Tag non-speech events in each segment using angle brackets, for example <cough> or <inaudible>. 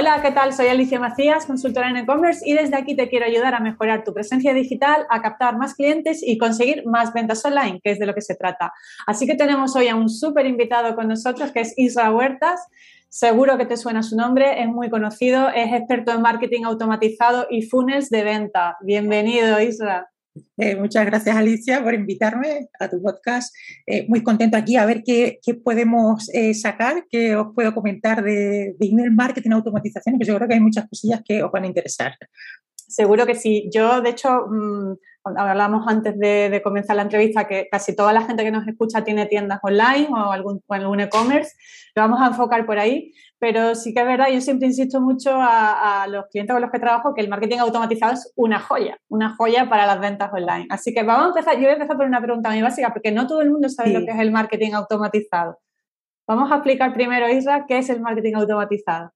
Hola, ¿qué tal? Soy Alicia Macías, consultora en e-commerce y desde aquí te quiero ayudar a mejorar tu presencia digital, a captar más clientes y conseguir más ventas online, que es de lo que se trata. Así que tenemos hoy a un súper invitado con nosotros que es Isra Huertas. Seguro que te suena su nombre, es muy conocido, es experto en marketing automatizado y funnels de venta. Bienvenido, Isra. Eh, muchas gracias, Alicia, por invitarme a tu podcast. Eh, muy contento aquí a ver qué, podemos eh, sacar, qué os puedo comentar de, de, email marketing, automatización, que yo creo que hay muchas cosillas que os van a interesar. Seguro que sí. Yo, de hecho, mm, hablamos antes de, comenzar la entrevista que casi toda la gente que nos escucha tiene tiendas online o algún, algún e-commerce. Lo vamos a enfocar por ahí. Pero sí que es verdad, yo siempre insisto mucho a, los clientes con los que trabajo que el marketing automatizado es una joya, una joya para las ventas online. Así que vamos a empezar, yo voy a empezar por una pregunta muy básica, porque no todo el mundo sabe lo que es el marketing automatizado. Vamos a explicar primero, Isra, qué es el marketing automatizado.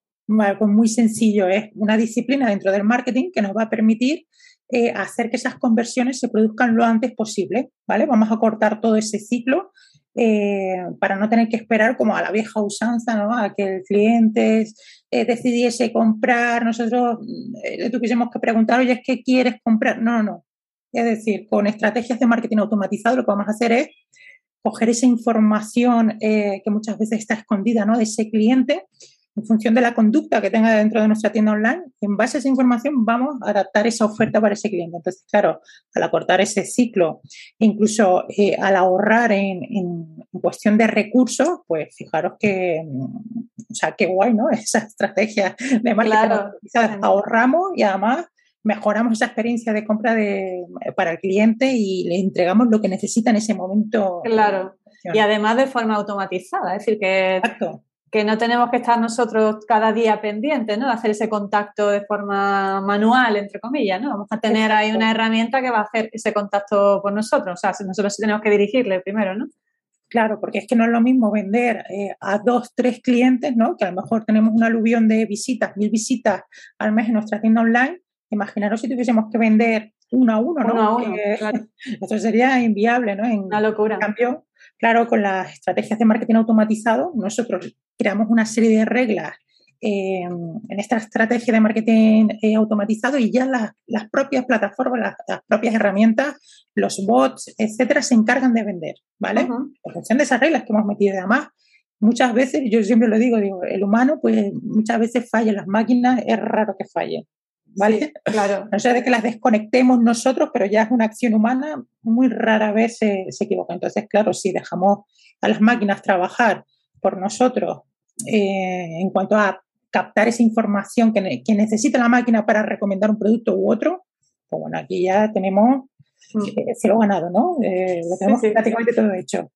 Muy sencillo, es una disciplina dentro del marketing que nos va a permitir eh, hacer que esas conversiones se produzcan lo antes posible, ¿vale? Vamos a cortar todo ese ciclo eh, para no tener que esperar como a la vieja usanza, ¿no? A que el cliente eh, decidiese comprar, nosotros le tuviésemos que preguntar, oye, ¿qué quieres comprar? No, no. Es decir, con estrategias de marketing automatizado lo que vamos a hacer es coger esa información que muchas veces está escondida, ¿no? De ese cliente en función de la conducta que tenga dentro de nuestra tienda online, en base a esa información vamos a adaptar esa oferta para ese cliente. Entonces, claro, al acortar ese ciclo, incluso eh, al ahorrar en, cuestión de recursos, pues fijaros que, o sea, qué guay, ¿no? <laughs> Esa estrategia de marketing. Claro. Ahorramos y además mejoramos esa experiencia de compra de, para el cliente y le entregamos lo que necesita en ese momento. Claro. Y además de forma automatizada, es decir, que Exacto que no tenemos que estar nosotros cada día pendientes, ¿no? De hacer ese contacto de forma manual, entre comillas, ¿no? Vamos a tener ahí una herramienta que va a hacer ese contacto por nosotros. O sea, nosotros tenemos que dirigirle primero, ¿no? Claro, porque es que no es lo mismo vender eh, a dos, tres clientes, ¿no? Que a lo mejor tenemos un aluvión de visitas, mil visitas al mes en nuestra tienda online. Imaginaros si tuviésemos que vender uno a uno, ¿no? Uno a uno, <laughs> Eso sería inviable, ¿no? En, Una locura. En cambio, claro, con las estrategias de marketing automatizado, nosotros creamos una serie de reglas eh, en esta estrategia de marketing eh, automatizado y ya las, propias plataformas, las, propias herramientas, los bots, etcétera, se encargan de vender, ¿vale? En función de esas reglas que hemos metido. Además, muchas veces, yo siempre lo digo, digo, el humano, pues muchas veces falla, las máquinas es raro que fallen. ¿Vale? <laughs> claro. No sé de que las desconectemos nosotros, pero ya es una acción humana, muy rara vez se, se equivoca. Entonces, claro, si dejamos a las máquinas trabajar por nosotros eh, en cuanto a captar esa información que, que, necesita la máquina para recomendar un producto u otro, pues bueno, aquí ya tenemos mm. eh, se lo ganado, ¿no? Eh, lo tenemos prácticamente todo hecho.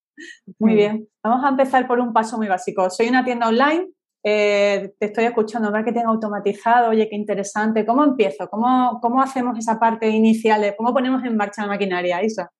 Muy mm. bien. Vamos a empezar por un paso muy básico. Soy una tienda online, te estoy escuchando, marketing automatizado, oye, qué interesante. ¿Cómo empiezo? ¿Cómo, cómo hacemos esa parte inicial? ¿Cómo ponemos en marcha la maquinaria, Isa?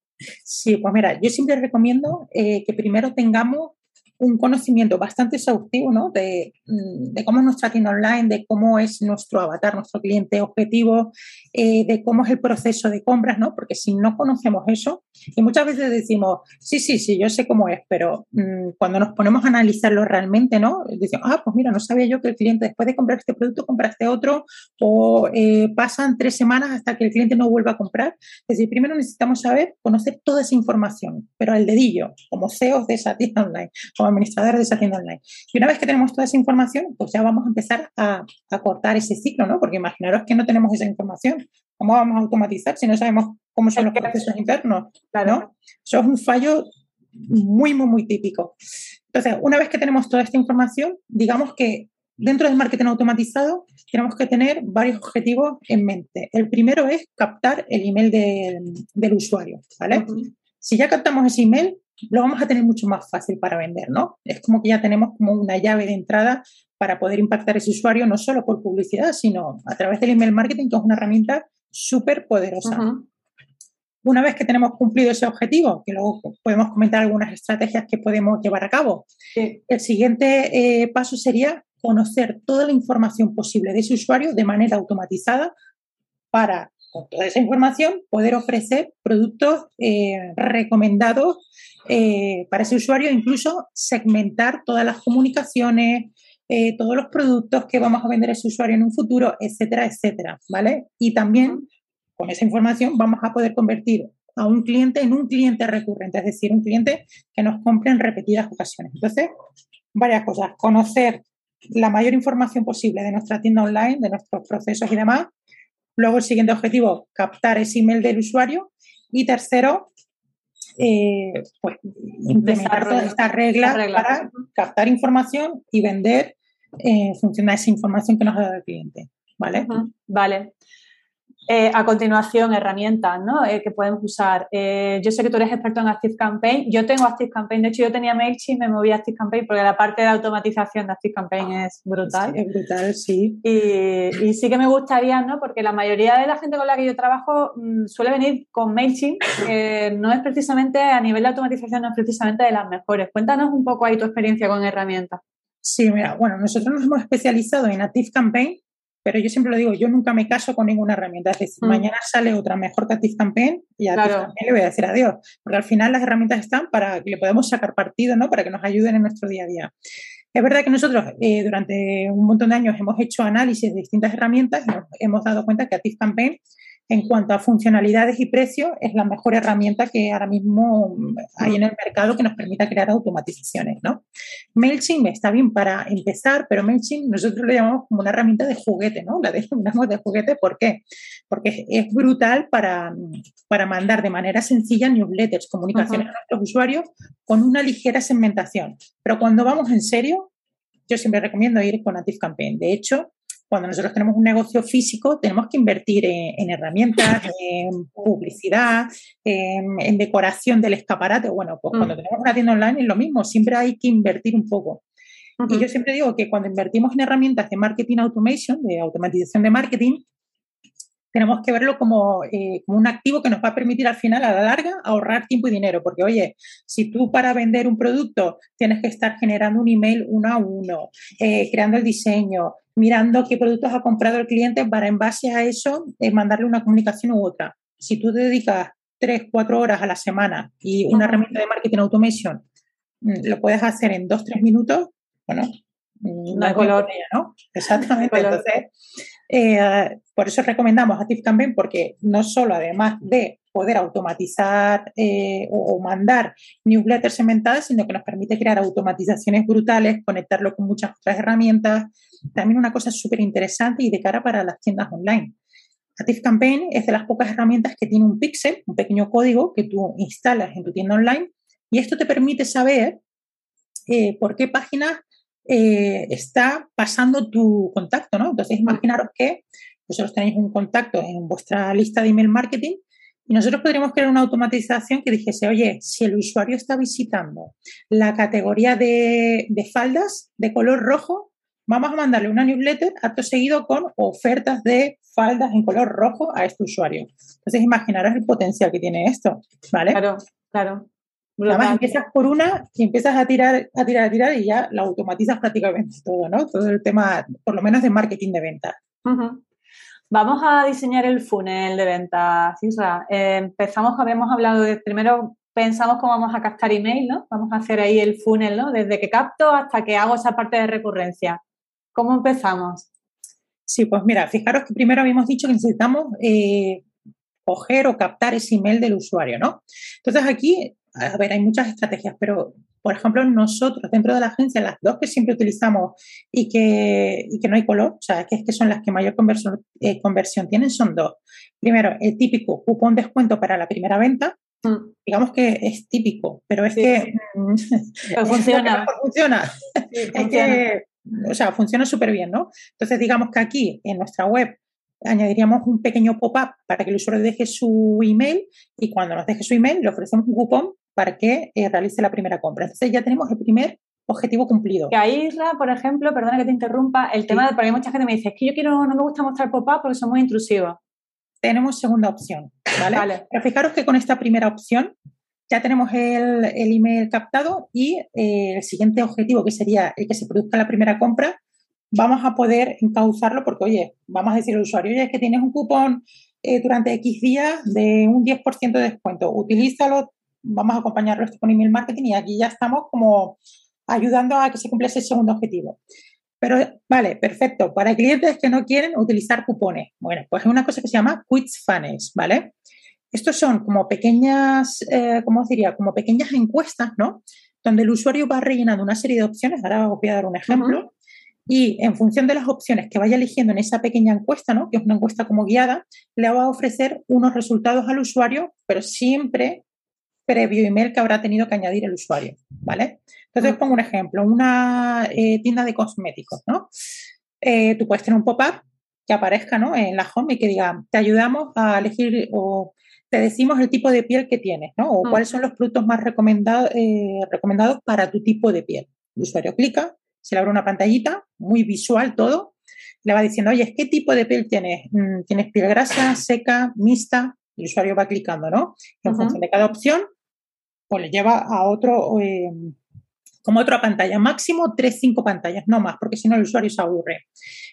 Sí, pues mira, yo siempre recomiendo que primero tengamos un conocimiento bastante exhaustivo ¿no? de, mm, de, cómo es nuestra tienda online, de cómo es nuestro avatar, nuestro cliente objetivo, eh, de cómo es el proceso de compras, ¿no? Porque si no conocemos eso, y muchas veces decimos, sí, sí, sí, yo sé cómo es, pero mmm, cuando nos ponemos a analizarlo realmente, ¿no? Decimos, ah, pues mira, no sabía yo que el cliente después de comprar este producto compra este otro, o eh, pasan tres semanas hasta que el cliente no vuelva a comprar. Es decir, primero necesitamos saber, conocer toda esa información, pero al dedillo, como CEOs de esa <laughs> tienda online, administrador de esa tienda online. Y una vez que tenemos toda esa información, pues ya vamos a empezar a, cortar ese ciclo, ¿no? Porque imaginaros que no tenemos esa información. ¿Cómo vamos a automatizar si no sabemos cómo son los procesos internos? ¿no? Eso es un fallo muy, muy, muy típico. Entonces, una vez que tenemos toda esta información, digamos que dentro del marketing automatizado tenemos que tener varios objetivos en mente. El primero es captar el email del usuario, ¿vale? Si ya captamos ese email, lo vamos a tener mucho más fácil para vender, ¿no? Es como que ya tenemos como una llave de entrada para poder impactar a ese usuario no solo por publicidad, sino a través del email marketing, que es una herramienta súper poderosa. Una vez que tenemos cumplido ese objetivo, que luego podemos comentar algunas estrategias que podemos llevar a cabo, el siguiente eh, paso sería conocer toda la información posible de ese usuario de manera automatizada para con toda esa información, poder ofrecer productos eh, recomendados eh, para ese usuario, incluso segmentar todas las comunicaciones, eh, todos los productos que vamos a vender a ese usuario en un futuro, etcétera, etcétera, ¿vale? Y también con esa información vamos a poder convertir a un cliente en un cliente recurrente, es decir, un cliente que nos compre en repetidas ocasiones. Entonces, varias cosas. Conocer la mayor información posible de nuestra tienda online, de nuestros procesos y demás. Luego, el siguiente objetivo, captar ese email del usuario. Y tercero, eh, pues, implementar todas estas reglas para captar información y vender en función de esa información que nos ha dado el cliente. ¿Vale? Vale. Eh, a continuación, herramientas ¿no? Eh, que podemos usar. Eh, yo sé que tú eres experto en ActiveCampaign. Yo tengo ActiveCampaign. De hecho, yo tenía MailChimp, me moví a ActiveCampaign porque la parte de automatización de ActiveCampaign es brutal. es brutal, sí. Y, sí que me gustaría, ¿no? Porque la mayoría de la gente con la que yo trabajo mm, suele venir con MailChimp, que no es precisamente, a nivel de automatización, no es precisamente de las mejores. Cuéntanos un poco ahí tu experiencia con herramientas. Sí, mira, bueno, nosotros nos hemos especializado en ActiveCampaign pero yo siempre lo digo, yo nunca me caso con ninguna herramienta. Es decir, mm. mañana sale otra mejor que ActiveCampaign y a claro. le voy a decir adiós. Porque al final las herramientas están para que le podamos sacar partido, ¿no? Para que nos ayuden en nuestro día a día. Es verdad que nosotros eh, durante un montón de años hemos hecho análisis de distintas herramientas y nos hemos dado cuenta que ActiveCampaign en cuanto a funcionalidades y precios, es la mejor herramienta que ahora mismo hay en el mercado que nos permita crear automatizaciones, ¿no? MailChimp está bien para empezar, pero MailChimp nosotros lo llamamos como una herramienta de juguete, ¿no? La denominamos de juguete, ¿por qué? Porque es brutal para, para mandar de manera sencilla newsletters, comunicaciones a nuestros usuarios con una ligera segmentación. Pero cuando vamos en serio, yo siempre recomiendo ir con ActiveCampaign. De hecho, cuando nosotros tenemos un negocio físico, tenemos que invertir en, herramientas, <laughs> en publicidad, en, decoración del escaparate. Bueno, pues cuando mm. tenemos una tienda online es lo mismo, siempre hay que invertir un poco. Y yo siempre digo que cuando invertimos en herramientas de marketing automation, de automatización de marketing, tenemos que verlo como, eh, como, un activo que nos va a permitir al final, a la larga, ahorrar tiempo y dinero. Porque, oye, si tú para vender un producto tienes que estar generando un email uno a uno, eh, creando el diseño, mirando qué productos ha comprado el cliente para en base a eso eh, mandarle una comunicación u otra. Si tú te dedicas tres, cuatro horas a la semana y una herramienta de marketing automation mm, lo puedes hacer en dos, tres minutos, bueno, mm, no hay color. ¿no? Exactamente. Entonces, eh, por eso recomendamos ActiveCampaign porque no solo además de poder automatizar eh, o, mandar newsletters segmentadas, sino que nos permite crear automatizaciones brutales, conectarlo con muchas otras herramientas. También una cosa súper interesante y de cara para las tiendas online. ActiveCampaign es de las pocas herramientas que tiene un pixel, un pequeño código que tú instalas en tu tienda online y esto te permite saber eh, por qué páginas eh, está pasando tu contacto, ¿no? Entonces, imaginaros que vosotros tenéis un contacto en vuestra lista de email marketing y nosotros podríamos crear una automatización que dijese, oye, si el usuario está visitando la categoría de, faldas de color rojo, vamos a mandarle una newsletter acto seguido con ofertas de faldas en color rojo a este usuario. Entonces, imaginaros el potencial que tiene esto, ¿vale? Claro, claro. Además, empiezas por una y empiezas a tirar, a tirar, a tirar y ya la automatizas prácticamente todo, ¿no? Todo el tema, por lo menos de marketing de ventas. Vamos a diseñar el funnel de ventas, Isra. Eh, empezamos, habíamos hablado de, primero pensamos cómo vamos a captar email, ¿no? Vamos a hacer ahí el funnel, ¿no? Desde que capto hasta que hago esa parte de recurrencia. ¿Cómo empezamos? Sí, pues mira, fijaros que primero habíamos dicho que necesitamos eh, coger o captar ese email del usuario, ¿no? Entonces aquí a ver, hay muchas estrategias, pero por ejemplo, nosotros dentro de la agencia, las dos que siempre utilizamos y que, y que no hay color, o sea, que es que son las que mayor conversión, eh, conversión tienen, son dos. Primero, el típico cupón descuento para la primera venta. Mm. Digamos que es típico, pero es que. <laughs> funciona. <laughs> funciona. es que, o sea, funciona súper bien, ¿no? Entonces, digamos que aquí en nuestra web añadiríamos un pequeño pop-up para que el usuario deje su email y cuando nos deje su email le ofrecemos un cupón para que eh, realice la primera compra. Entonces ya tenemos el primer objetivo cumplido. Que ahí, Isra, por ejemplo, perdona que te interrumpa, el tema de, porque hay mucha gente que me dice, es que yo quiero, no me gusta mostrar pop-up porque son muy intrusivos. Tenemos segunda opción, ¿vale? Pero fijaros que con esta primera opción ya tenemos el, email captado y eh, el siguiente objetivo, que sería el que se produzca la primera compra, vamos a poder encauzarlo porque, oye, vamos a decir al usuario, oye, es que tienes un cupón eh, durante X días de un 10% de descuento, utilízalo, vamos a acompañarlo esto con email marketing y aquí ya estamos como ayudando a que se cumpla ese segundo objetivo. Pero, vale, perfecto. Para clientes que no quieren utilizar cupones. Bueno, pues es una cosa que se llama Quiz Funnels, ¿vale? Estos son como pequeñas, eh, ¿cómo diría? Como pequeñas encuestas, ¿no? Donde el usuario va rellenando una serie de opciones. Ahora os voy a dar un ejemplo. Y en función de las opciones que vaya eligiendo en esa pequeña encuesta, ¿no? que es una encuesta como guiada, le va a ofrecer unos resultados al usuario, pero siempre previo email que habrá tenido que añadir el usuario, ¿vale? Entonces os pongo un ejemplo, una eh, tienda de cosméticos, ¿no? Eh, tú puedes tener un pop-up que aparezca ¿no? en la home y que diga, te ayudamos a elegir o te decimos el tipo de piel que tienes, ¿no? O cuáles son los productos más recomendados, eh, recomendados para tu tipo de piel. El usuario clica, se le abre una pantallita, muy visual todo, le va diciendo, oye, ¿qué tipo de piel tienes? Mm, ¿Tienes piel grasa, seca, mixta? El usuario va clicando, ¿no? en función de cada opción, pues le lleva a otro, eh, como otra pantalla, máximo tres, cinco pantallas, no más, porque si no el usuario se aburre.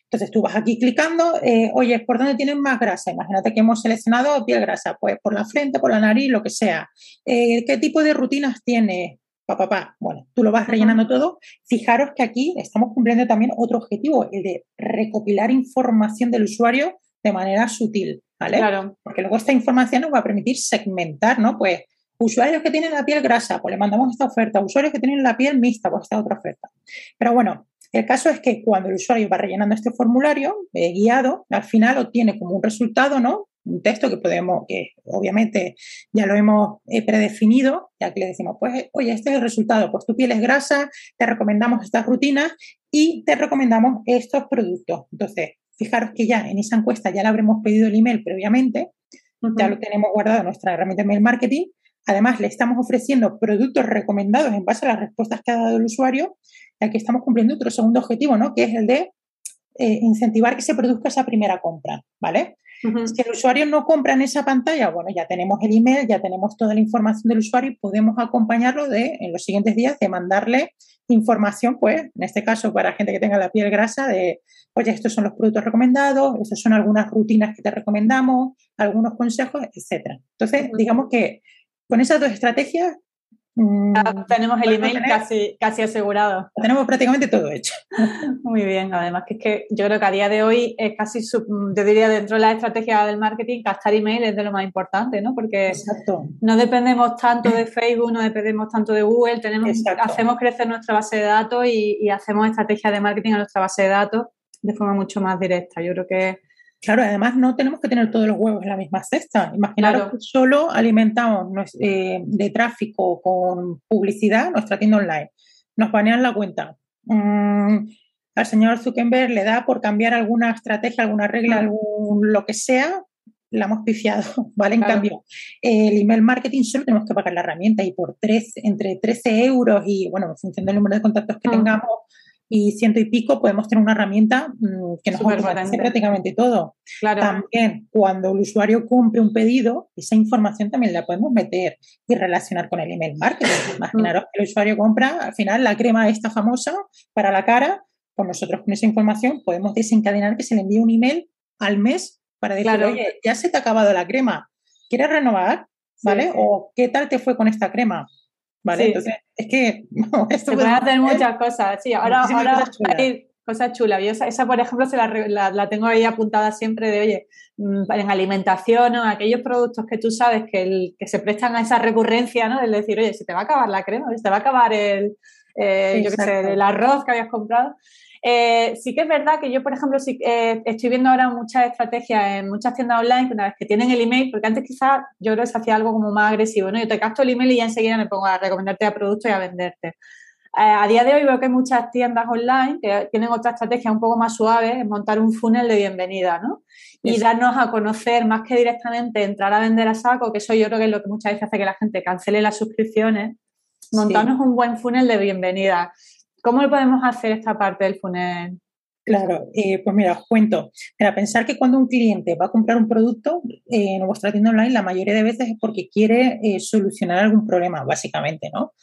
Entonces tú vas aquí clicando, eh, oye, ¿por dónde tienes más grasa? Imagínate que hemos seleccionado piel grasa, pues por la frente, por la nariz, lo que sea. Eh, ¿Qué tipo de rutinas tienes? papá, pa, Bueno, tú lo vas rellenando todo. Fijaros que aquí estamos cumpliendo también otro objetivo, el de recopilar información del usuario de manera sutil, ¿vale? Claro. Porque luego esta información nos va a permitir segmentar, ¿no? Pues usuarios que tienen la piel grasa, pues le mandamos esta oferta. Usuarios que tienen la piel mixta, pues esta otra oferta. Pero bueno, el caso es que cuando el usuario va rellenando este formulario eh, guiado, al final obtiene como un resultado, ¿no? un texto que podemos, que obviamente ya lo hemos eh, predefinido, ya que le decimos, pues, oye, este es el resultado, pues tu piel es grasa, te recomendamos estas rutinas y te recomendamos estos productos. Entonces, fijaros que ya en esa encuesta ya le habremos pedido el email previamente, ya lo tenemos guardado en nuestra herramienta de mail marketing. Además, le estamos ofreciendo productos recomendados en base a las respuestas que ha dado el usuario, ya que estamos cumpliendo otro segundo objetivo, ¿no? Que es el de eh, incentivar que se produzca esa primera compra, ¿vale? Si el usuario no compra en esa pantalla, bueno, ya tenemos el email, ya tenemos toda la información del usuario y podemos acompañarlo de, en los siguientes días de mandarle información, pues, en este caso para gente que tenga la piel grasa, de, oye, estos son los productos recomendados, estas son algunas rutinas que te recomendamos, algunos consejos, etcétera. Entonces, digamos que con esas dos estrategias Mm, tenemos el email casi, casi asegurado. Tenemos prácticamente todo hecho. <laughs> Muy bien, además que es que yo creo que a día de hoy es casi, yo diría dentro de la estrategia del marketing, gastar email es de lo más importante, ¿no? Porque no dependemos tanto de Facebook, no dependemos tanto de Google, tenemos, hacemos crecer nuestra base de datos y, y hacemos estrategias de marketing a nuestra base de datos de forma mucho más directa. Yo creo que Claro, además no tenemos que tener todos los huevos en la misma cesta. Imaginaros que solo alimentamos eh, de tráfico con publicidad nuestra tienda online. Nos banean la cuenta. Mm, al señor Zuckerberg le da por cambiar alguna estrategia, alguna regla, algún, lo que sea, la hemos pifiado, <laughs> ¿vale? En cambio, el email marketing solo tenemos que pagar la herramienta y por tres, entre 13 euros y, bueno, en función del número de contactos que mm. tengamos, y ciento y pico podemos tener una herramienta mm, que nos hace prácticamente todo. También cuando el usuario cumple un pedido, esa información también la podemos meter y relacionar con el email marketing. <laughs> Imaginaros que el usuario compra al final la crema esta famosa para la cara, pues nosotros con esa información podemos desencadenar que se le envíe un email al mes para decir, oye, ya se te ha acabado la crema, ¿quieres renovar? ¿Vale? O ¿qué tal te fue con esta crema? ¿Vale? Entonces, es que... <laughs> esto se pueden hacer muchas cosas, sí. Ahora, ahora cosas chulas. hay cosas chulas. esa, por ejemplo, se la, la, tengo ahí apuntada siempre de, oye, mm, en alimentación o aquellos productos que tú sabes que, el, que se prestan a esa recurrencia, ¿no? Es decir, oye, se te va a acabar la crema, se te va a acabar el, eh, yo qué sé, el arroz que habías comprado. Eh, sí que es verdad que yo, por ejemplo, sí, eh, estoy viendo ahora muchas estrategias en muchas tiendas online una vez que tienen el email, porque antes quizás yo creo que se hacía algo como más agresivo, ¿no? Yo te gasto el email y ya enseguida me pongo a recomendarte a productos y a venderte. Eh, a día de hoy veo que hay muchas tiendas online que tienen otra estrategia un poco más suave, es montar un funnel de bienvenida, ¿no? Y darnos a conocer más que directamente entrar a vender a saco, que eso yo creo que es lo que muchas veces hace que la gente cancele las suscripciones, montarnos un buen funnel de bienvenida. ¿Cómo lo podemos hacer esta parte del funnel? Claro, eh, pues mira, os cuento. Para pensar que cuando un cliente va a comprar un producto eh, en vuestra tienda online, la mayoría de veces es porque quiere eh, solucionar algún problema, básicamente, ¿no?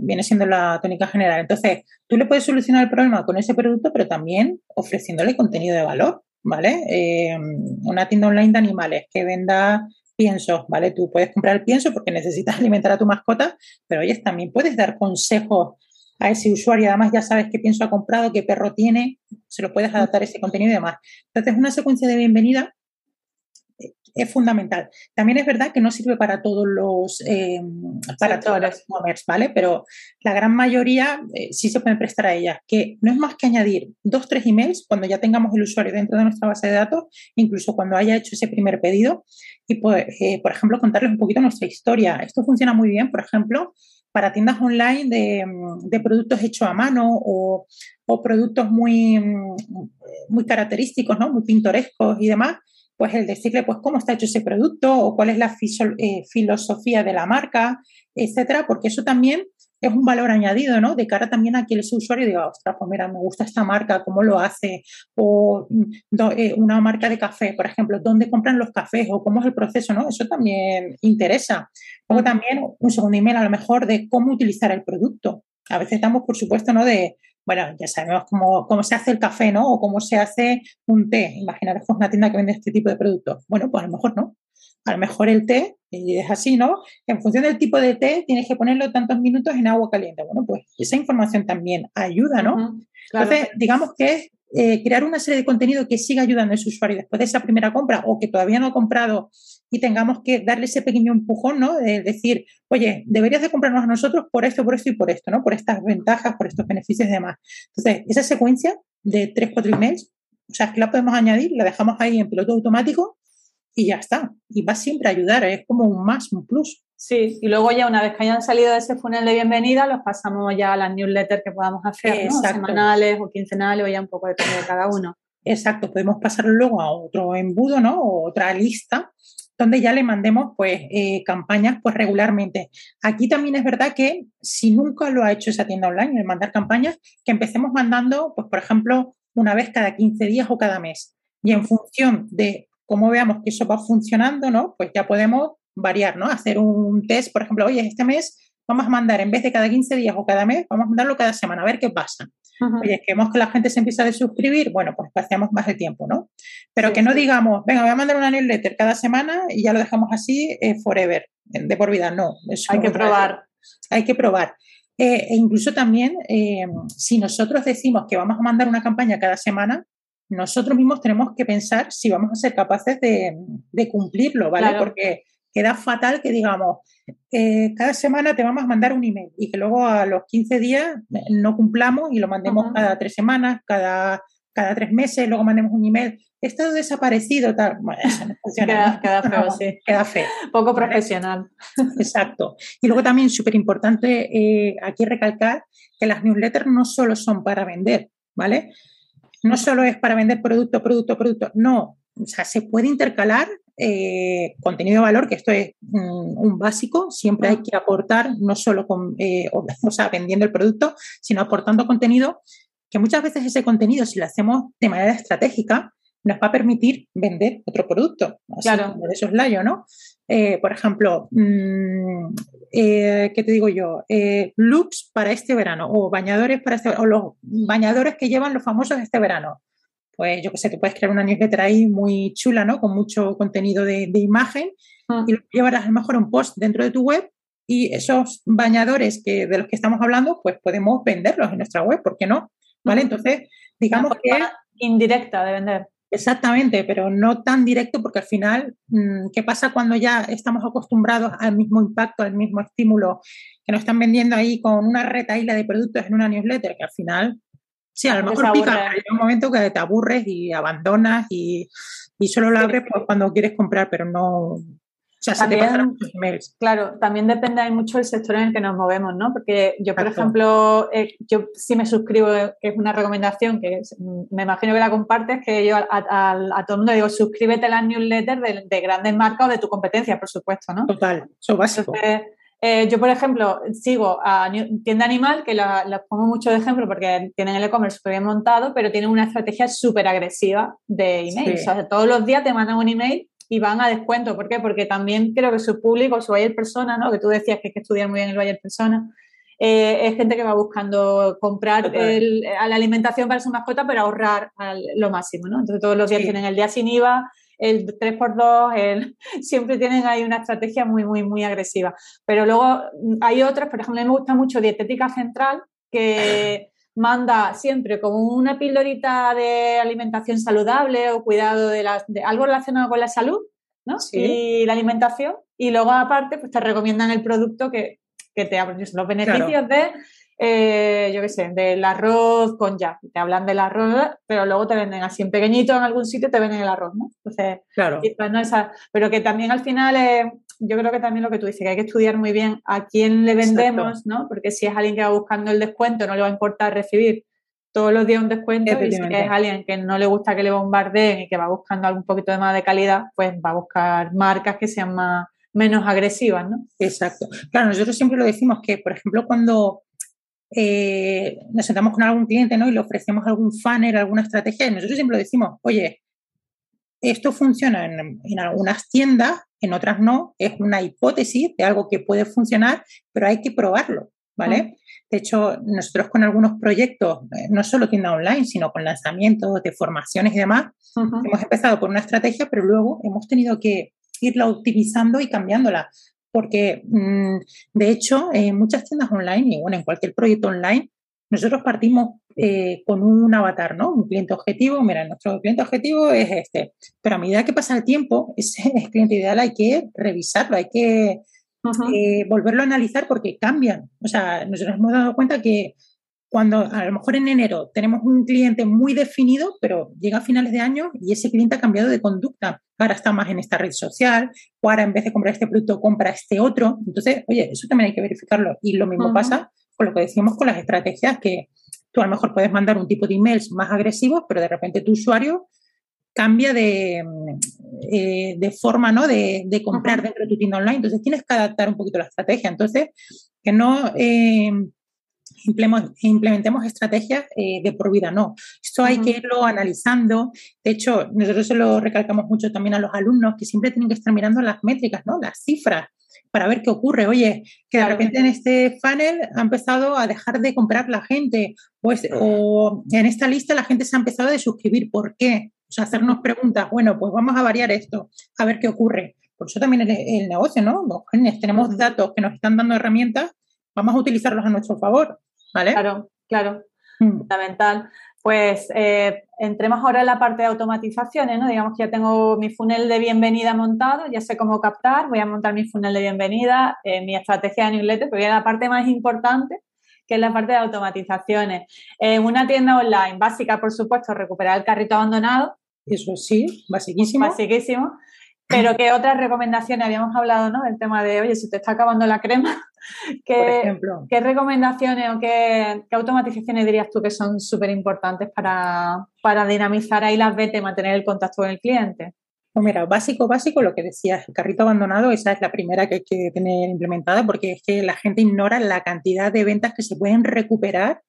viene siendo la tónica general. Entonces, tú le puedes solucionar el problema con ese producto, pero también ofreciéndole contenido de valor, ¿vale? una tienda online de animales que venda piensos, ¿vale? Tú puedes comprar el pienso porque necesitas <laughs> alimentar a tu mascota, pero oye, también puedes dar consejos a ese usuario. Además, ya sabes qué pienso ha comprado, qué perro tiene, se lo puedes adaptar ese contenido y demás. Entonces, una secuencia de bienvenida es fundamental. También es verdad que no sirve para todos los eh, para todos los e-commerce, ¿vale? Pero la gran mayoría eh, sí se pueden prestar a ellas, que no es más que añadir dos, tres emails cuando ya tengamos el usuario dentro de nuestra base de datos, incluso cuando haya hecho ese primer pedido, y pues, eh, por ejemplo, contarles un poquito nuestra historia. Esto funciona muy bien, por ejemplo, para tiendas online de, de productos hechos a mano o, productos muy, muy característicos, ¿no? Muy pintorescos y demás pues el decirle pues cómo está hecho ese producto o cuál es la eh, filosofía de la marca, etcétera, porque eso también es un valor añadido, ¿no? De cara también a que ese usuario diga, ostras, pues mira, me gusta esta marca, cómo lo hace, o mm, eh, una marca de café, por ejemplo, dónde compran los cafés o cómo es el proceso, ¿no? Eso también interesa. Luego también un segundo email a lo mejor de cómo utilizar el producto. A veces estamos, por supuesto, ¿no? De, bueno, ya sabemos cómo, cómo, se hace el café, ¿no? O cómo se hace un té. Imaginaros que es una tienda que vende este tipo de productos. Bueno, pues a lo mejor no. A lo mejor el té, y es así, ¿no? En función del tipo de té, tienes que ponerlo tantos minutos en agua caliente. Bueno, pues esa información también ayuda, ¿no? Entonces, digamos que es eh, crear una serie de contenido que siga ayudando a ese usuario después de esa primera compra o que todavía no ha comprado y tengamos que darle ese pequeño empujón, ¿no? De decir, oye, deberías de comprarnos a nosotros por esto, por esto y por esto, ¿no? Por estas ventajas, por estos beneficios y demás. Entonces, esa secuencia de tres, cuatro emails, o sea, que la podemos añadir, la dejamos ahí en piloto automático y ya está. Y va siempre a ayudar, es como un más, un plus. Sí, y luego ya una vez que hayan salido de ese funnel de bienvenida, los pasamos ya a las newsletters que podamos hacer, ¿no? semanales o quincenales, o ya un poco depende de cada uno. Exacto, podemos pasarlo luego a otro embudo, ¿no? O otra lista donde ya le mandemos pues eh, campañas pues regularmente. Aquí también es verdad que si nunca lo ha hecho esa tienda online, el mandar campañas, que empecemos mandando, pues por ejemplo, una vez cada 15 días o cada mes. Y en función de cómo veamos que eso va funcionando, ¿no? Pues ya podemos variar, ¿no? Hacer un test, por ejemplo, oye, este mes vamos a mandar, en vez de cada 15 días o cada mes, vamos a mandarlo cada semana, a ver qué pasa. Oye, que vemos que la gente se empieza a suscribir, bueno, pues pasemos más de tiempo, ¿no? Pero que no digamos, venga, voy a mandar una newsletter cada semana y ya lo dejamos así eh, forever, de por vida, no. hay que probar. Hay que probar. Eh, e incluso también, eh, si nosotros decimos que vamos a mandar una campaña cada semana, nosotros mismos tenemos que pensar si vamos a ser capaces de, cumplirlo, ¿vale? Porque queda fatal que digamos, eh, cada semana te vamos a mandar un email y que luego a los 15 días no cumplamos y lo mandemos cada tres semanas, cada, cada tres meses, luego mandemos un email. Esto desaparecido, tal. Bueno, eso no <laughs> funciona. Queda, feo, sí. Queda feo. <laughs> Poco profesional. Exacto. Y luego también súper importante eh, aquí recalcar que las newsletters no solo son para vender, ¿vale? No solo es para vender producto, producto, producto. No, o sea, se puede intercalar eh, contenido de valor, que esto es un básico, siempre hay que aportar, no solo con, eh, <laughs> o, sea, vendiendo el producto, sino aportando contenido, que muchas veces ese contenido, si lo hacemos de manera estratégica, nos va a permitir vender otro producto. claro. De esos layos, ¿no? Eh, por ejemplo, mm, ¿qué te digo yo? looks para este verano, o bañadores para este o los bañadores que llevan los famosos este verano pues yo qué sé, tú puedes crear una newsletter ahí muy chula, ¿no? Con mucho contenido de, imagen ah. y llevarás a lo mejor un post dentro de tu web y esos bañadores que, de los que estamos hablando, pues podemos venderlos en nuestra web, ¿por qué no? ¿Vale? Entonces, digamos que... Indirecta de vender. Exactamente, pero no tan directo porque al final, mm, ¿qué pasa cuando ya estamos acostumbrados al mismo impacto, al mismo estímulo que nos están vendiendo ahí con una retaíla de productos en una newsletter? Que al final Sí, a lo mejor pica, hay un momento que te aburres y abandonas y, solo lo abres pues, cuando quieres comprar, pero no, o sea, también, se te muchos emails. Claro, también depende hay mucho del sector en el que nos movemos, ¿no? Porque yo, por ejemplo, eh, yo sí me suscribo, que es una recomendación que me imagino que la compartes, que yo a, todo el mundo digo, suscríbete a las newsletters de, grandes marcas o de tu competencia, por supuesto, ¿no? Total, eso básico. Eh, yo, por ejemplo, sigo a Tienda Animal, que la, pongo mucho de ejemplo porque tienen el e-commerce súper bien montado, pero tienen una estrategia súper agresiva de email. O sea, todos los días te mandan un email y van a descuento. ¿Por qué? Porque también creo que su público, su buyer persona, ¿no? que tú decías que hay que estudiar muy bien el buyer persona, eh, es gente que va buscando comprar a la alimentación para su mascota, pero ahorrar lo máximo. ¿no? Entonces, todos los días tienen el día sin IVA el 3x2, el, <laughs> siempre tienen ahí una estrategia muy, muy, muy agresiva. Pero luego mm, hay otras, por ejemplo, a mí me gusta mucho Dietética Central, que <laughs> manda siempre como una pildorita de alimentación saludable o cuidado de, de algo relacionado con la salud ¿no? y la alimentación. Y luego, aparte, pues te recomiendan el producto que, que te hablan los beneficios de, eh, yo qué sé, del arroz con ya. Te hablan del arroz, pero luego te venden así en pequeñito en algún sitio, te venden el arroz, ¿no? Entonces, claro. no esa, pero que también al final, eh, yo creo que también lo que tú dices, que hay que estudiar muy bien a quién le vendemos, ¿no? Porque si es alguien que va buscando el descuento, no le va a importar recibir todos los días un descuento y si es alguien que no le gusta que le bombardeen y que va buscando algún poquito de más de calidad, pues va a buscar marcas que sean más menos agresivas, ¿no? Exacto. Claro, nosotros siempre lo decimos que, por ejemplo, cuando eh, nos sentamos con algún cliente ¿no? y le ofrecemos algún funnel, alguna estrategia, nosotros siempre lo decimos, oye, esto funciona en, en, algunas tiendas, en otras no, es una hipótesis de algo que puede funcionar, pero hay que probarlo, ¿vale? De hecho, nosotros con algunos proyectos, eh, no solo tienda online, sino con lanzamientos de formaciones y demás, hemos empezado por una estrategia, pero luego hemos tenido que irla optimizando y cambiándola. Porque, mm, de hecho, en muchas tiendas online y bueno, en cualquier proyecto online, nosotros partimos eh, con un avatar, ¿no? Un cliente objetivo. Mira, nuestro cliente objetivo es este. Pero a medida que pasa el tiempo, ese <laughs> cliente ideal hay que revisarlo, hay que eh, volverlo a analizar porque cambian. O sea, nosotros hemos dado cuenta que cuando a lo mejor en enero tenemos un cliente muy definido, pero llega a finales de año y ese cliente ha cambiado de conducta. Ahora está más en esta red social, o ahora en vez de comprar este producto compra este otro. Entonces, oye, eso también hay que verificarlo. Y lo mismo pasa con lo que decíamos con las estrategias, que tú a lo mejor puedes mandar un tipo de emails más agresivos, pero de repente tu usuario cambia de, eh, de forma ¿no? de, de comprar dentro de tu tienda online. Entonces tienes que adaptar un poquito la estrategia. Entonces, que no eh, implementemos estrategias eh, de por vida, no. Esto hay que irlo analizando. De hecho, nosotros se lo recalcamos mucho también a los alumnos que siempre tienen que estar mirando las métricas, ¿no? Las cifras para ver qué ocurre. Oye, que de repente en este funnel ha empezado a dejar de comprar la gente, pues, o en esta lista la gente se ha empezado a suscribir. ¿Por qué? O sea, hacernos preguntas, bueno, pues vamos a variar esto, a ver qué ocurre. Por eso también el, el negocio, ¿no? Los tenemos datos que nos están dando herramientas, vamos a utilizarlos a nuestro favor. Claro, claro, mm. fundamental. Pues eh, entremos ahora en la parte de automatizaciones, ¿no? Digamos que ya tengo mi funnel de bienvenida montado, ya sé cómo captar, voy a montar mi funnel de bienvenida, eh, mi estrategia de newsletter, pero voy a la parte más importante, que es la parte de automatizaciones. En una tienda online, básica, por supuesto, recuperar el carrito abandonado. Eso sí, basiquísimo. Basiquísimo. Pero ¿qué otras recomendaciones? Habíamos hablado, ¿no? Del tema de, oye, si te está acabando la crema, <laughs> ¿qué, ¿qué recomendaciones o qué, automatizaciones dirías tú que son súper importantes para, para dinamizar ahí las y mantener el contacto con el cliente? Pues mira, básico, básico, lo que decías, el carrito abandonado, esa es la primera que hay que tener implementada porque es que la gente ignora la cantidad de ventas que se pueden recuperar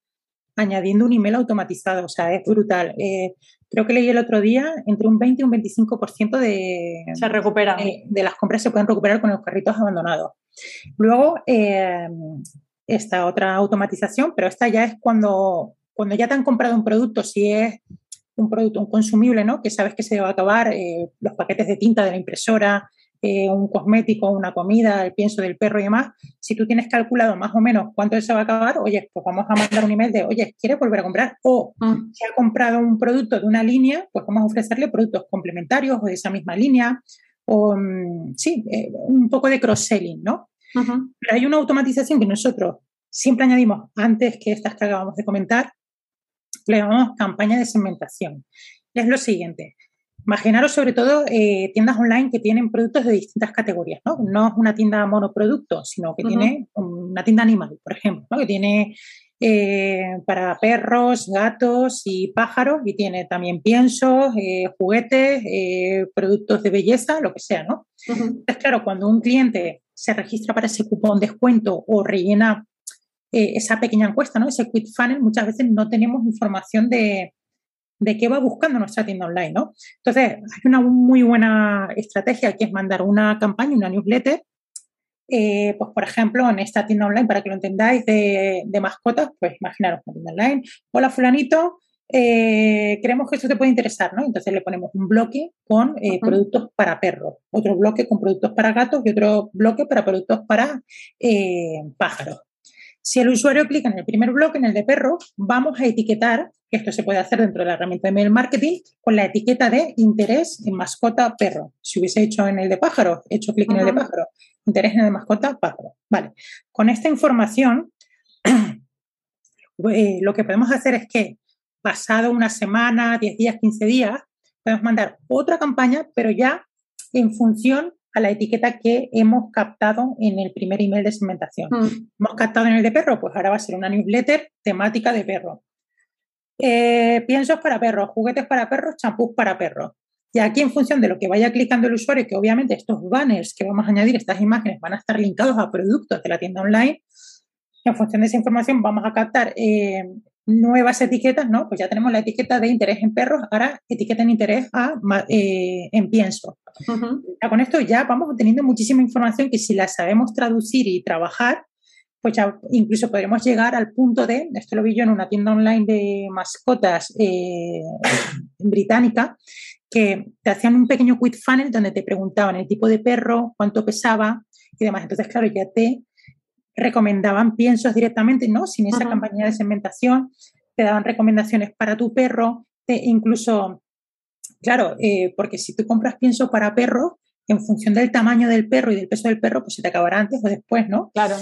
añadiendo un email automatizado. O sea, es brutal. Eh, creo que leí el otro día, entre un 20 y un 25% de, se recupera. De, las compras se pueden recuperar con los carritos abandonados. Luego, eh, esta otra automatización, pero esta ya es cuando, cuando ya te han comprado un producto, si es un producto, un consumible, ¿no? Que sabes que se va a acabar, eh, los paquetes de tinta de la impresora, eh, un cosmético, una comida, el pienso del perro y demás, si tú tienes calculado más o menos cuánto se va a acabar, oye, pues vamos a mandar un email de, oye, ¿quieres volver a comprar? O mm. si ha comprado un producto de una línea, pues vamos a ofrecerle productos complementarios o de esa misma línea, o mm, sí, eh, un poco de cross-selling, ¿no? Pero hay una automatización que nosotros siempre añadimos antes que estas que acabamos de comentar, le llamamos campaña de segmentación. Es lo siguiente, Imaginaros sobre todo eh, tiendas online que tienen productos de distintas categorías, ¿no? No es una tienda monoproducto, sino que tiene una tienda animal, por ejemplo, ¿no? que tiene eh, para perros, gatos y pájaros y tiene también piensos, eh, juguetes, productos de belleza, lo que sea, ¿no? Entonces, claro, cuando un cliente se registra para ese cupón descuento o rellena esa pequeña encuesta, ¿no? Ese quick funnel, muchas veces no tenemos información de, de qué va buscando nuestra tienda online, ¿no? Entonces, hay una muy buena estrategia que es mandar una campaña, una newsletter, eh, pues por ejemplo, en esta tienda online, para que lo entendáis, de, mascotas, pues imaginaros una tienda online, hola fulanito, eh, creemos que esto te puede interesar, ¿no? Entonces le ponemos un bloque con eh, productos para perros, otro bloque con productos para gatos y otro bloque para productos para pájaros. Si el usuario clica en el primer bloque, en el de perro, vamos a etiquetar, que esto se puede hacer dentro de la herramienta de mail marketing, con la etiqueta de interés en mascota perro. Si hubiese hecho en el de pájaro, he hecho clic en el de pájaro, interés en el de mascota pájaro. Vale. Con esta información, <clears throat> eh, lo que podemos hacer es que, pasado una semana, 10 días, 15 días, podemos mandar otra campaña, pero ya en función a la etiqueta que hemos captado en el primer email de segmentación. Mm. Hemos captado en el de perro, pues ahora va a ser una newsletter temática de perro. Eh, piensos para perros, juguetes para perros, champús para perros. Y aquí, en función de lo que vaya clicando el usuario, que obviamente estos banners que vamos a añadir, estas imágenes, van a estar linkados a productos de la tienda online, en función de esa información vamos a captar eh, nuevas etiquetas, ¿no? Pues ya tenemos la etiqueta de interés en perros, ahora etiqueta en interés a, eh, en pienso. Con esto ya vamos teniendo muchísima información que si la sabemos traducir y trabajar, pues ya incluso podremos llegar al punto de, esto lo vi yo en una tienda online de mascotas eh, británica, que te hacían un pequeño quick funnel donde te preguntaban el tipo de perro, cuánto pesaba y demás. Entonces, claro, ya te recomendaban piensos directamente, ¿no? Sin esa campaña de segmentación, te daban recomendaciones para tu perro, te, incluso, claro, eh, porque si tú compras pienso para perro, en función del tamaño del perro y del peso del perro, pues se te acabará antes o después, ¿no? Claro.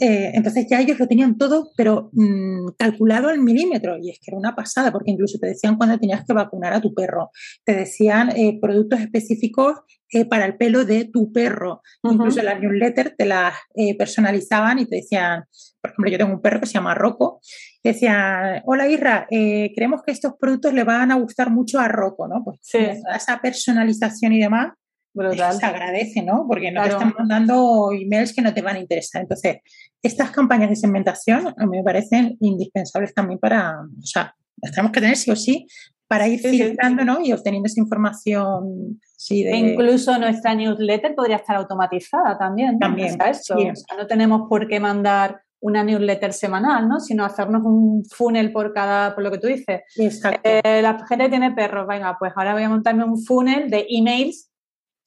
Eh, entonces ya ellos lo tenían todo, pero mm, calculado al milímetro. Y es que era una pasada, porque incluso te decían cuando tenías que vacunar a tu perro. Te decían eh, productos específicos eh, para el pelo de tu perro. Incluso las newsletters te las personalizaban y te decían, por ejemplo, yo tengo un perro que se llama Rocco. Decían, hola Irra, creemos que estos productos le van a gustar mucho a Rocco, ¿no? Pues esa personalización y demás se agradece, ¿no? Porque no te están mandando emails que no te van a interesar. Entonces, estas campañas de segmentación a mí me parecen indispensables también para, o sea, las tenemos que tener sí o sí para ir filtrando ¿no? y obteniendo esa información. Sí, de... incluso nuestra newsletter podría estar automatizada también. También. Eso. no tenemos por qué mandar una newsletter semanal, ¿no? Sino hacernos un funnel por cada, por lo que tú dices. Exacto. Eh, la gente tiene perros, venga, pues ahora voy a montarme un funnel de emails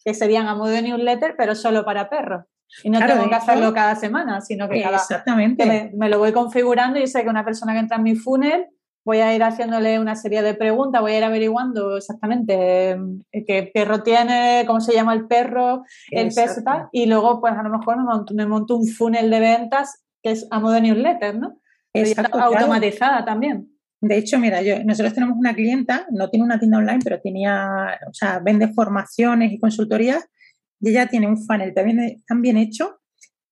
que serían a modo de newsletter, pero solo para perros. Y no tengo que hacerlo cada semana, sino que cada exactamente. me, lo voy configurando y sé que una persona que entra en mi funnel voy a ir haciéndole una serie de preguntas, voy a ir averiguando exactamente eh, qué perro tiene, cómo se llama el perro, el peso y tal, y luego pues a lo mejor me monto, un funnel de ventas que es a modo de newsletter, ¿no? Exacto, automatizada también. De hecho, mira, yo, nosotros tenemos una clienta, no tiene una tienda online, pero tenía, o sea, vende formaciones y consultorías y ella tiene un funnel también, tan bien hecho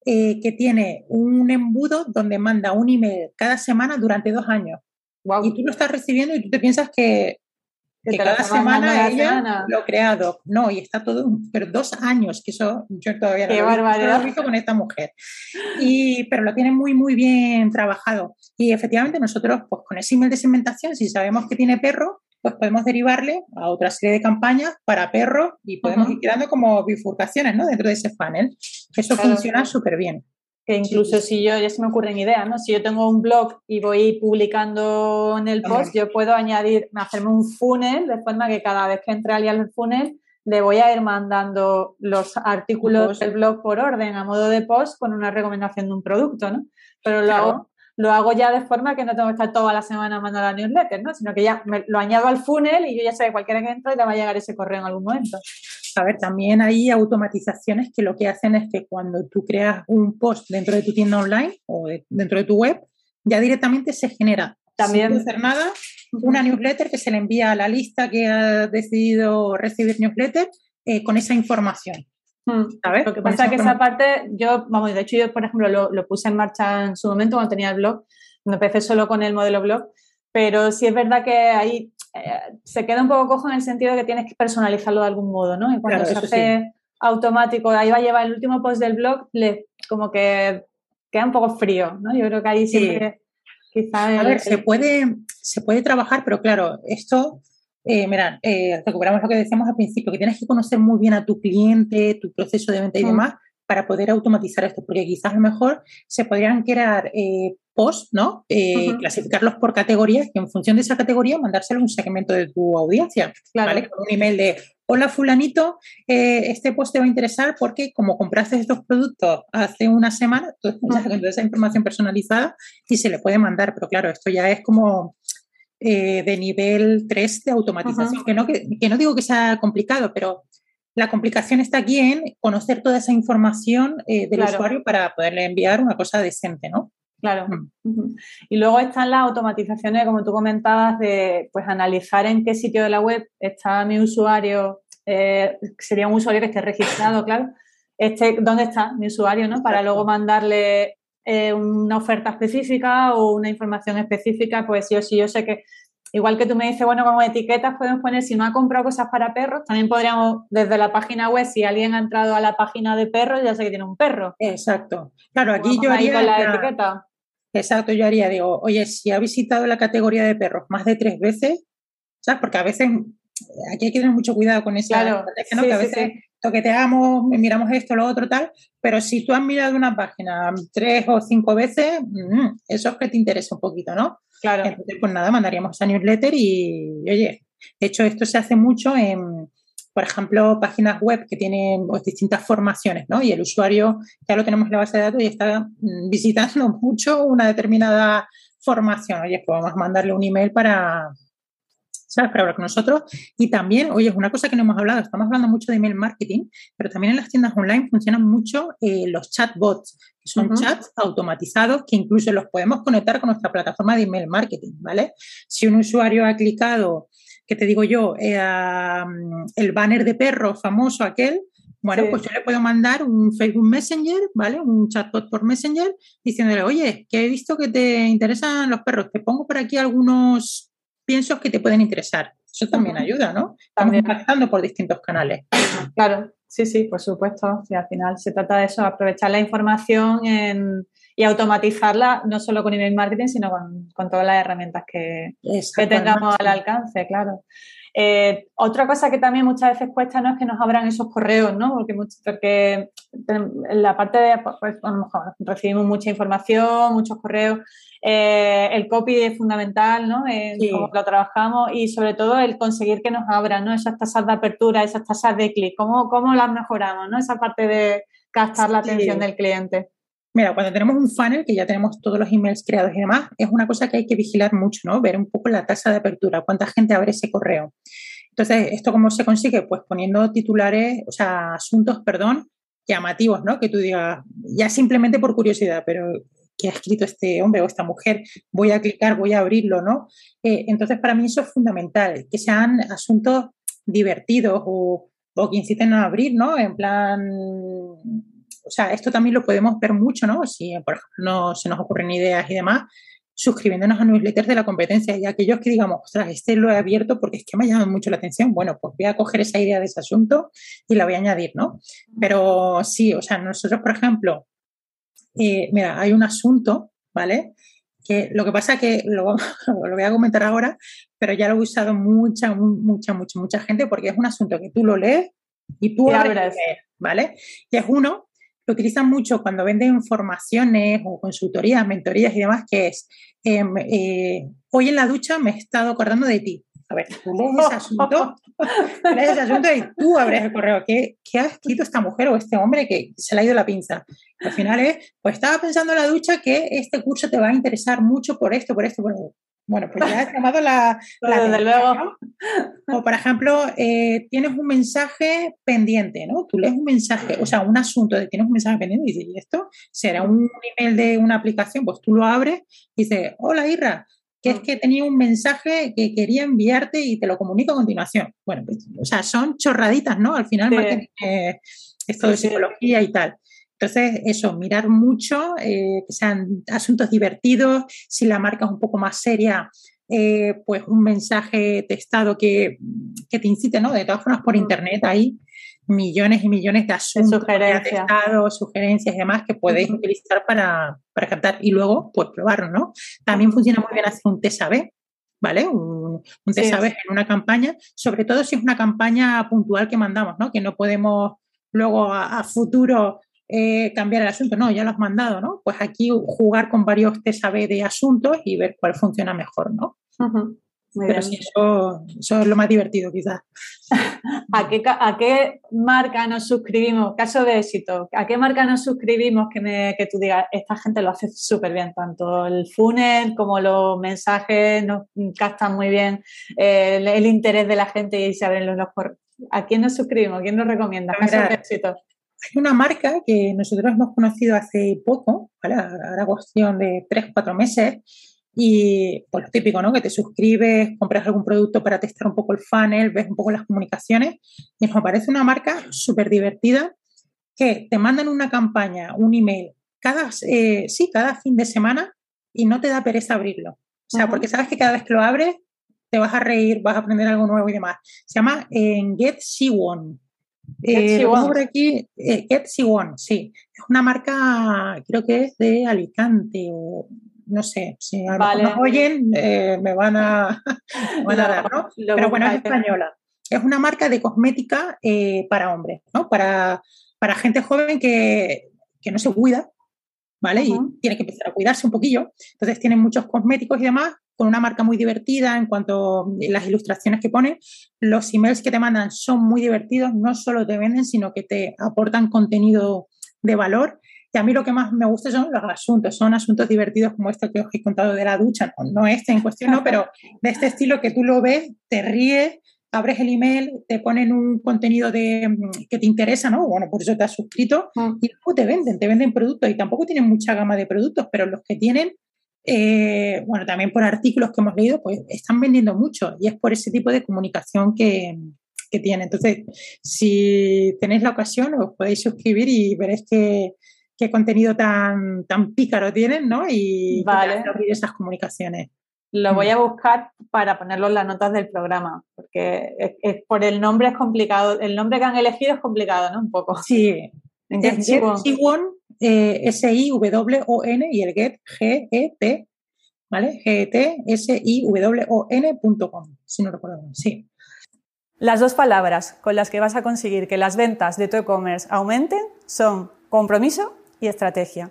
eh, que tiene un embudo donde manda un email cada semana durante dos años. Y tú lo estás recibiendo y tú te piensas que que cada semana ella lo ha creado. No, y está todo, pero dos años, que eso yo todavía no, lo, he visto con esta mujer. Y, pero lo tiene muy, muy bien trabajado. Y efectivamente nosotros, pues con ese email de segmentación, si sabemos que tiene perro, pues podemos derivarle a otra serie de campañas para perro y podemos ir creando como bifurcaciones ¿no? dentro de ese funnel. Eso funciona súper bien que incluso si yo, ya se me ocurren ideas, ¿no? Si yo tengo un blog y voy publicando en el post, yo puedo añadir, hacerme un funnel de forma que cada vez que entre alguien al funnel, le voy a ir mandando los artículos del blog por orden a modo de post con una recomendación de un producto, ¿no? Pero lo, hago, lo hago ya de forma que no tengo que estar toda la semana mandando la newsletter, ¿no? Sino que ya me, lo añado al funnel y yo ya sé que cualquiera que entre le va a llegar ese correo en algún momento. A ver, también hay automatizaciones que lo que hacen es que cuando tú creas un post dentro de tu tienda online o dentro de tu web, ya directamente se genera, también, sin hacer nada, una newsletter que se le envía a la lista que ha decidido recibir newsletter eh, con esa información. ¿sabes? Lo que pasa es que esa parte, yo, vamos, de hecho yo, por ejemplo, lo, lo, puse en marcha en su momento cuando tenía el blog, no empecé solo con el modelo blog, pero sí es verdad que ahí eh, se queda un poco cojo en el sentido de que tienes que personalizarlo de algún modo, ¿no? Y cuando se hace automático, ahí va a llevar el último post del blog, le, como que queda un poco frío, ¿no? Yo creo que ahí siempre quizá... a ver, se, puede, se puede trabajar, pero claro, esto... Eh, mira, eh, recuperamos lo que decíamos al principio, que tienes que conocer muy bien a tu cliente, tu proceso de venta y mm. demás, para poder automatizar esto, porque quizás a lo mejor se podrían crear eh, posts, ¿no? Eh, clasificarlos por categorías y en función de esa categoría mandárselo a un segmento de tu audiencia, ¿vale? Con un email de hola fulanito, eh, este post te va a interesar porque como compraste estos productos hace una semana, entonces esa información personalizada y se le puede mandar, pero claro, esto ya es como de nivel 3 de automatización, que, no, que, no digo que sea complicado, pero la complicación está aquí en conocer toda esa información eh, del usuario para poderle enviar una cosa decente, ¿no? Claro. Mm. Y luego están las automatizaciones, como tú comentabas, de pues analizar en qué sitio de la web está mi usuario, eh, sería un usuario que esté registrado, claro. Este, ¿Dónde está mi usuario? ¿no? Para luego mandarle eh, una oferta específica o una información específica, pues yo sí, yo sé que igual que tú me dices, bueno, como etiquetas podemos poner, si no ha comprado cosas para perros, también podríamos, desde la página web, si alguien ha entrado a la página de perros, ya sé que tiene un perro. Exacto. Claro, aquí yo haría... la etiqueta. Exacto, yo haría, digo, oye, si ha visitado la categoría de perros más de tres veces, ¿sabes? Porque a veces aquí hay que tener mucho cuidado con esa claro, ¿no? que a veces toqueteamos, miramos esto, lo otro, tal, pero si tú has mirado una página tres o cinco veces, mm, eso es que te interesa un poquito, ¿no? Claro. Entonces, pues nada, mandaríamos esa newsletter y, oye, de hecho, esto se hace mucho en, por ejemplo, páginas web que tienen pues, distintas formaciones, ¿no? Y el usuario ya lo tenemos en la base de datos y está mm, visitando <laughs> mucho una determinada formación. Oye, pues vamos a mandarle un email para, ¿sabes? Para hablar con nosotros. Y también, oye, es una cosa que no hemos hablado, estamos hablando mucho de email marketing, pero también en las tiendas online funcionan mucho eh, los chatbots, que son chats automatizados que incluso los podemos conectar con nuestra plataforma de email marketing, ¿vale? Si un usuario ha clicado que te digo yo, eh, el banner de perro famoso aquel, bueno, pues yo le puedo mandar un Facebook Messenger, ¿vale? Un chatbot por Messenger diciéndole, oye, que he visto que te interesan los perros, te pongo por aquí algunos piensos que te pueden interesar. Eso también ayuda, ¿no? Estamos impactando por distintos canales. Claro, sí, sí, por supuesto. Sí, al final se trata de eso, aprovechar la información en, y automatizarla no solo con email marketing, sino con, todas las herramientas que, que tengamos al alcance, claro. Eh, otra cosa que también muchas veces cuesta no es que nos abran esos correos, ¿no? Porque, porque en la parte de, pues, a lo mejor recibimos mucha información, muchos correos, eh, el copy es fundamental, ¿no? Cómo lo trabajamos y sobre todo el conseguir que nos abran, ¿no? Esas tasas de apertura, esas tasas de clic, ¿cómo, cómo las mejoramos, ¿no? Esa parte de captar la atención del cliente. Mira, cuando tenemos un funnel, que ya tenemos todos los emails creados y demás, es una cosa que hay que vigilar mucho, ¿no? Ver un poco la tasa de apertura, cuánta gente abre ese correo. Entonces, ¿esto cómo se consigue? Pues poniendo titulares, o sea, asuntos, perdón, llamativos, ¿no? Que tú digas, ya simplemente por curiosidad, pero ¿qué ha escrito este hombre o esta mujer? Voy a clicar, voy a abrirlo, ¿no? Eh, entonces, para mí eso es fundamental, que sean asuntos divertidos o, o que inciten a abrir, ¿no? En plan, o sea, esto también lo podemos ver mucho, ¿no? Si, por ejemplo, no se nos ocurren ideas y demás, suscribiéndonos a newsletters de la competencia y aquellos que digamos, ostras, este lo he abierto porque es que me ha llamado mucho la atención, bueno, pues voy a coger esa idea de ese asunto y la voy a añadir, ¿no? Pero sí, o sea, nosotros, por ejemplo, eh, mira, hay un asunto, ¿vale? Que lo que pasa que lo, <laughs> lo voy a comentar ahora, pero ya lo he usado mucha, mucha, mucha, mucha gente porque es un asunto que tú lo lees y tú abres, ¿vale? Y es uno lo utilizan mucho cuando venden formaciones o consultorías, mentorías y demás, que es, em, eh, hoy en la ducha me he estado acordando de ti. A ver, tú lees ese asunto, lees ese asunto y tú abres el correo. ¿Qué, ¿Qué, ha escrito esta mujer o este hombre que se le ha ido la pinza? Al final es, pues estaba pensando en la ducha que este curso te va a interesar mucho por esto, por esto, por esto. Bueno, pues ya has llamado la... <laughs> Desde luego. O, por ejemplo, eh, tienes un mensaje pendiente, ¿no? Tú lees un mensaje, o sea, un asunto de tienes un mensaje pendiente y dices, ¿y esto será un email de una aplicación? Pues tú lo abres y dices, hola Irra, que es que tenía un mensaje que quería enviarte y te lo comunico a continuación. Bueno, pues, o sea, son chorraditas, ¿no? Al final, esto de psicología y tal. Entonces, eso, mirar mucho, eh, que sean asuntos divertidos, si la marca es un poco más seria, eh, pues un mensaje testado que, que, te incite, ¿no? De todas formas, por mm. internet hay millones y millones de asuntos, sugerencias. Testados, sugerencias y demás que podéis utilizar para, para captar y luego, pues probarlo, ¿no? También funciona muy bien hacer un test A-B, ¿vale? Un, un test A-B en una campaña, sobre todo si es una campaña puntual que mandamos, ¿no? Que no podemos luego a futuro eh, cambiar el asunto. No, ya lo has mandado, ¿no? Pues aquí jugar con varios test de asuntos y ver cuál funciona mejor, ¿no? Pero sí, eso, es lo más divertido quizás. <laughs> ¿A qué, ¿A qué marca nos suscribimos? Caso de éxito, ¿a qué marca nos suscribimos que, me, que tú digas, esta gente lo hace súper bien, tanto el funnel como los mensajes nos captan muy bien el, interés de la gente y se abren los, los ¿A quién nos suscribimos? ¿Quién nos recomienda? Caso de éxito. Hay una marca que nosotros hemos conocido hace poco, ahora cuestión de tres, cuatro meses, y pues lo típico, ¿no? Que te suscribes, compras algún producto para testar un poco el funnel, ves un poco las comunicaciones. Y nos parece una marca súper divertida que te mandan una campaña, un email, cada, eh, sí, cada fin de semana y no te da pereza abrirlo. O sea, porque sabes que cada vez que lo abres te vas a reír, vas a aprender algo nuevo y demás. Se llama en Get She One. Eh, por aquí, eh, She One, sí. Es una marca, creo que es de Alicante o no sé, si a lo nos oyen, eh, me van a, <laughs> dar, ¿no? Pero bueno, es española. Es una marca de cosmética eh, para hombres, ¿no? Para, para gente joven que, no se cuida, ¿vale? Y tiene que empezar a cuidarse un poquillo. Entonces tienen muchos cosméticos y demás, con una marca muy divertida en cuanto a las ilustraciones que ponen. Los emails que te mandan son muy divertidos, no solo te venden, sino que te aportan contenido de valor y a mí lo que más me gusta son los asuntos, son asuntos divertidos como este que os he contado de la ducha, no, este en cuestión, no, <laughs> pero de este estilo que tú lo ves, te ríes, abres el email, te ponen un contenido de, mm, que te interesa, ¿no? Bueno, por eso te has suscrito mm. y luego te venden, te venden productos y tampoco tienen mucha gama de productos, pero los que tienen, eh, bueno, también por artículos que hemos leído, pues están vendiendo mucho y es por ese tipo de comunicación que, que tienen. Entonces, si tenéis la ocasión, os podéis suscribir y veréis que qué contenido tan, tan pícaro tienen, ¿no? Y vale. abrir esas comunicaciones. Lo voy a mm. buscar para ponerlo en las notas del programa, porque es, por el nombre es complicado, el nombre que han elegido es complicado, ¿no? Un poco. Sí. Es eh, S-I-W-O-N y el Get G-E-T, ¿vale? G-E-T-S-I-W-O-N.com, si no recuerdo bien, sí. Las dos palabras con las que vas a conseguir que las ventas de tu e-commerce aumenten son compromiso y estrategia.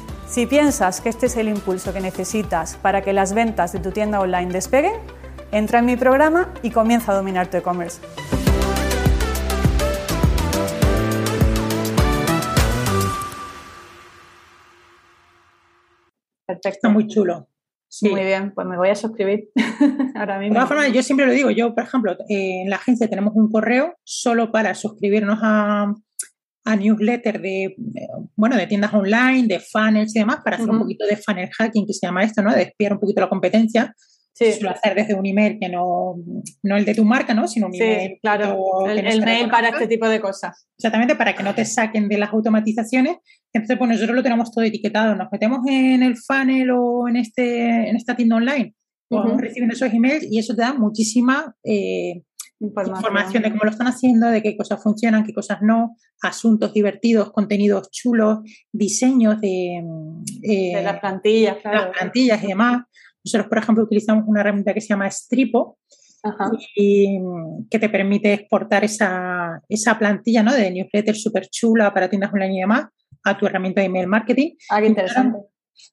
Si piensas que este es el impulso que necesitas para que las ventas de tu tienda online despeguen, entra en mi programa y comienza a dominar tu e-commerce. Perfecto. Muy chulo. Muy bien, pues me voy a suscribir <laughs> ahora mismo. De todas formas, yo siempre lo digo, yo, por ejemplo, en la agencia tenemos un correo solo para suscribirnos a, a newsletter de, bueno, de tiendas online, de funnels y demás, para hacer un poquito de funnel hacking, que se llama esto, ¿no? De espiar un poquito la competencia. Sí. Suelo hacer desde un email que no, no el de tu marca, ¿no? Sino un sí, email. claro, el, mail para este tipo de cosas. Exactamente, para que no te saquen de las automatizaciones. Entonces, pues nosotros lo tenemos todo etiquetado. Nos metemos en el funnel o en, este, en esta tienda online, vamos recibiendo esos emails y eso te da muchísima eh, información. de cómo lo están haciendo, de qué cosas funcionan, qué cosas no, asuntos divertidos, contenidos chulos, diseños de, eh, las plantillas, claro. Las plantillas y demás. Nosotros, por ejemplo, utilizamos una herramienta que se llama Stripo y que te permite exportar esa, esa plantilla ¿no? de newsletter súper chula para tiendas online y demás a tu herramienta de email marketing. Ah, qué interesante.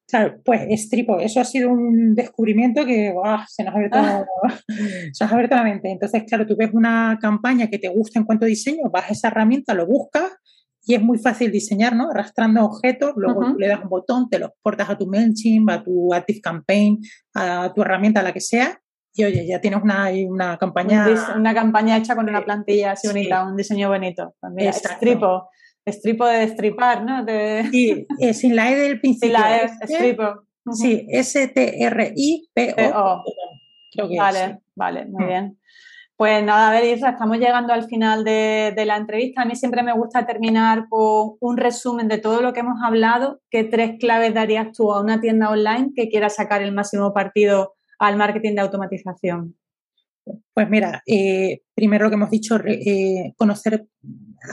Claro, pues Stripo, eso ha sido un descubrimiento que se, nos ha abierto, ah. <laughs> se nos ha abierto la mente. Entonces, claro, tú ves una campaña que te gusta en cuanto a diseño, vas a esa herramienta, lo buscas y es muy fácil diseñar, ¿no? Arrastrando objetos, luego tú le das un botón, te los portas a tu MailChimp, a tu Active Campaign, a tu herramienta, a la que sea, y oye, ya tienes una, una campaña. Una campaña hecha con una plantilla así bonita, un diseño bonito. También pues estripo. Estripo de destripar, ¿no? Sí, <laughs> eh, sin la E del principio. Sin la E, estripo. Sí, S-T-R-I-P-O. vale, vale, muy mm. bien. Pues nada, a ver, Isra, estamos llegando al final de, de, la entrevista. A mí siempre me gusta terminar con un resumen de todo lo que hemos hablado. ¿Qué tres claves darías tú a una tienda online que quiera sacar el máximo partido al marketing de automatización? Pues mira, eh, primero lo que hemos dicho, eh, conocer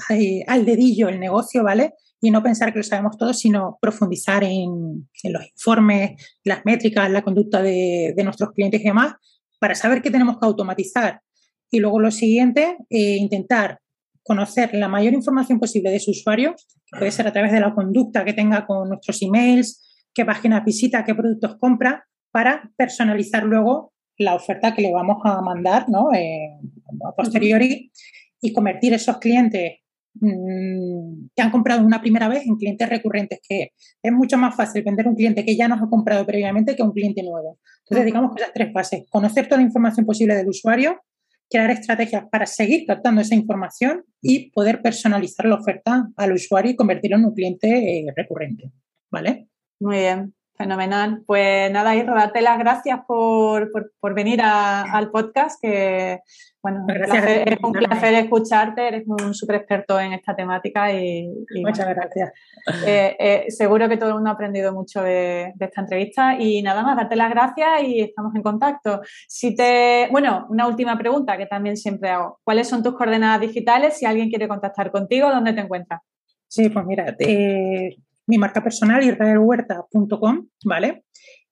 eh, al dedillo el negocio, ¿vale? Y no pensar que lo sabemos todo, sino profundizar en, los informes, las métricas, la conducta de, nuestros clientes y demás, para saber qué tenemos que automatizar. Y luego lo siguiente, intentar conocer la mayor información posible de su usuario, que puede ser a través de la conducta que tenga con nuestros emails, qué páginas visita, qué productos compra, para personalizar luego la oferta que le vamos a mandar ¿no? Eh, a posteriori y convertir esos clientes mm, que han comprado una primera vez en clientes recurrentes, que es mucho más fácil vender un cliente que ya nos ha comprado previamente que un cliente nuevo. Entonces, digamos que esas tres fases, conocer toda la información posible del usuario, crear estrategias para seguir captando esa información y poder personalizar la oferta al usuario y convertirlo en un cliente eh, recurrente. ¿Vale? Muy bien. Fenomenal. Pues nada, Isra, darte las gracias por, venir al podcast, que bueno, es un placer escucharte, eres un súper experto en esta temática y, muchas gracias. Eh, eh, seguro que todo el mundo ha aprendido mucho de, esta entrevista y nada más, darte las gracias y estamos en contacto. Si te, bueno, una última pregunta que también siempre hago. ¿Cuáles son tus coordenadas digitales si alguien quiere contactar contigo? ¿Dónde te encuentras? Sí, pues mira, eh, mi marca personal, israelhuerta.com, ¿vale?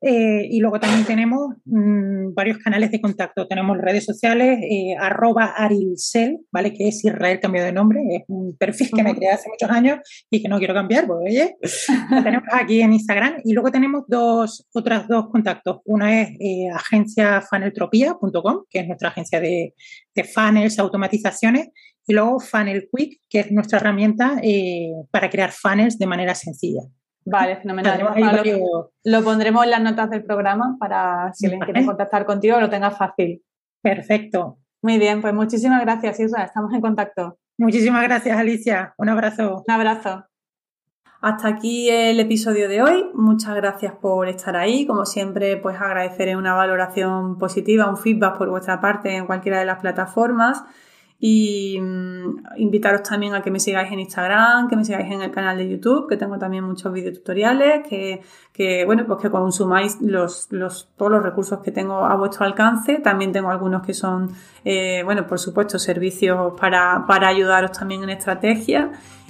Eh, y luego también tenemos mm, varios canales de contacto. Tenemos redes sociales, eh, arroba arilsel, ¿vale? Que es Israel cambio de nombre. Es un perfil que me creé hace muchos años y que no quiero cambiar, pues oye, lo <laughs> tenemos aquí en Instagram. Y luego tenemos dos, otras dos contactos. Una es eh, agenciafaneltropía.com, que es nuestra agencia de, de funnels, automatizaciones. Y luego Funnel Quick, que es nuestra herramienta eh, para crear funnels de manera sencilla. Vale, fenomenal. Lo, pondremos en las notas del programa para si alguien quiere contactar contigo lo tenga fácil. Perfecto. Muy bien, pues muchísimas gracias, Isra. Estamos en contacto. Muchísimas gracias, Alicia. Un abrazo. Un abrazo. Hasta aquí el episodio de hoy. Muchas gracias por estar ahí. Como siempre, pues agradeceré una valoración positiva, un feedback por vuestra parte en cualquiera de las plataformas y mm, invitaros también a que me sigáis en Instagram, que me sigáis en el canal de YouTube, que tengo también muchos videotutoriales, que, que bueno, pues que consumáis los, los, todos los recursos que tengo a vuestro alcance. También tengo algunos que son, eh, bueno, por supuesto, servicios para, para ayudaros también en estrategia.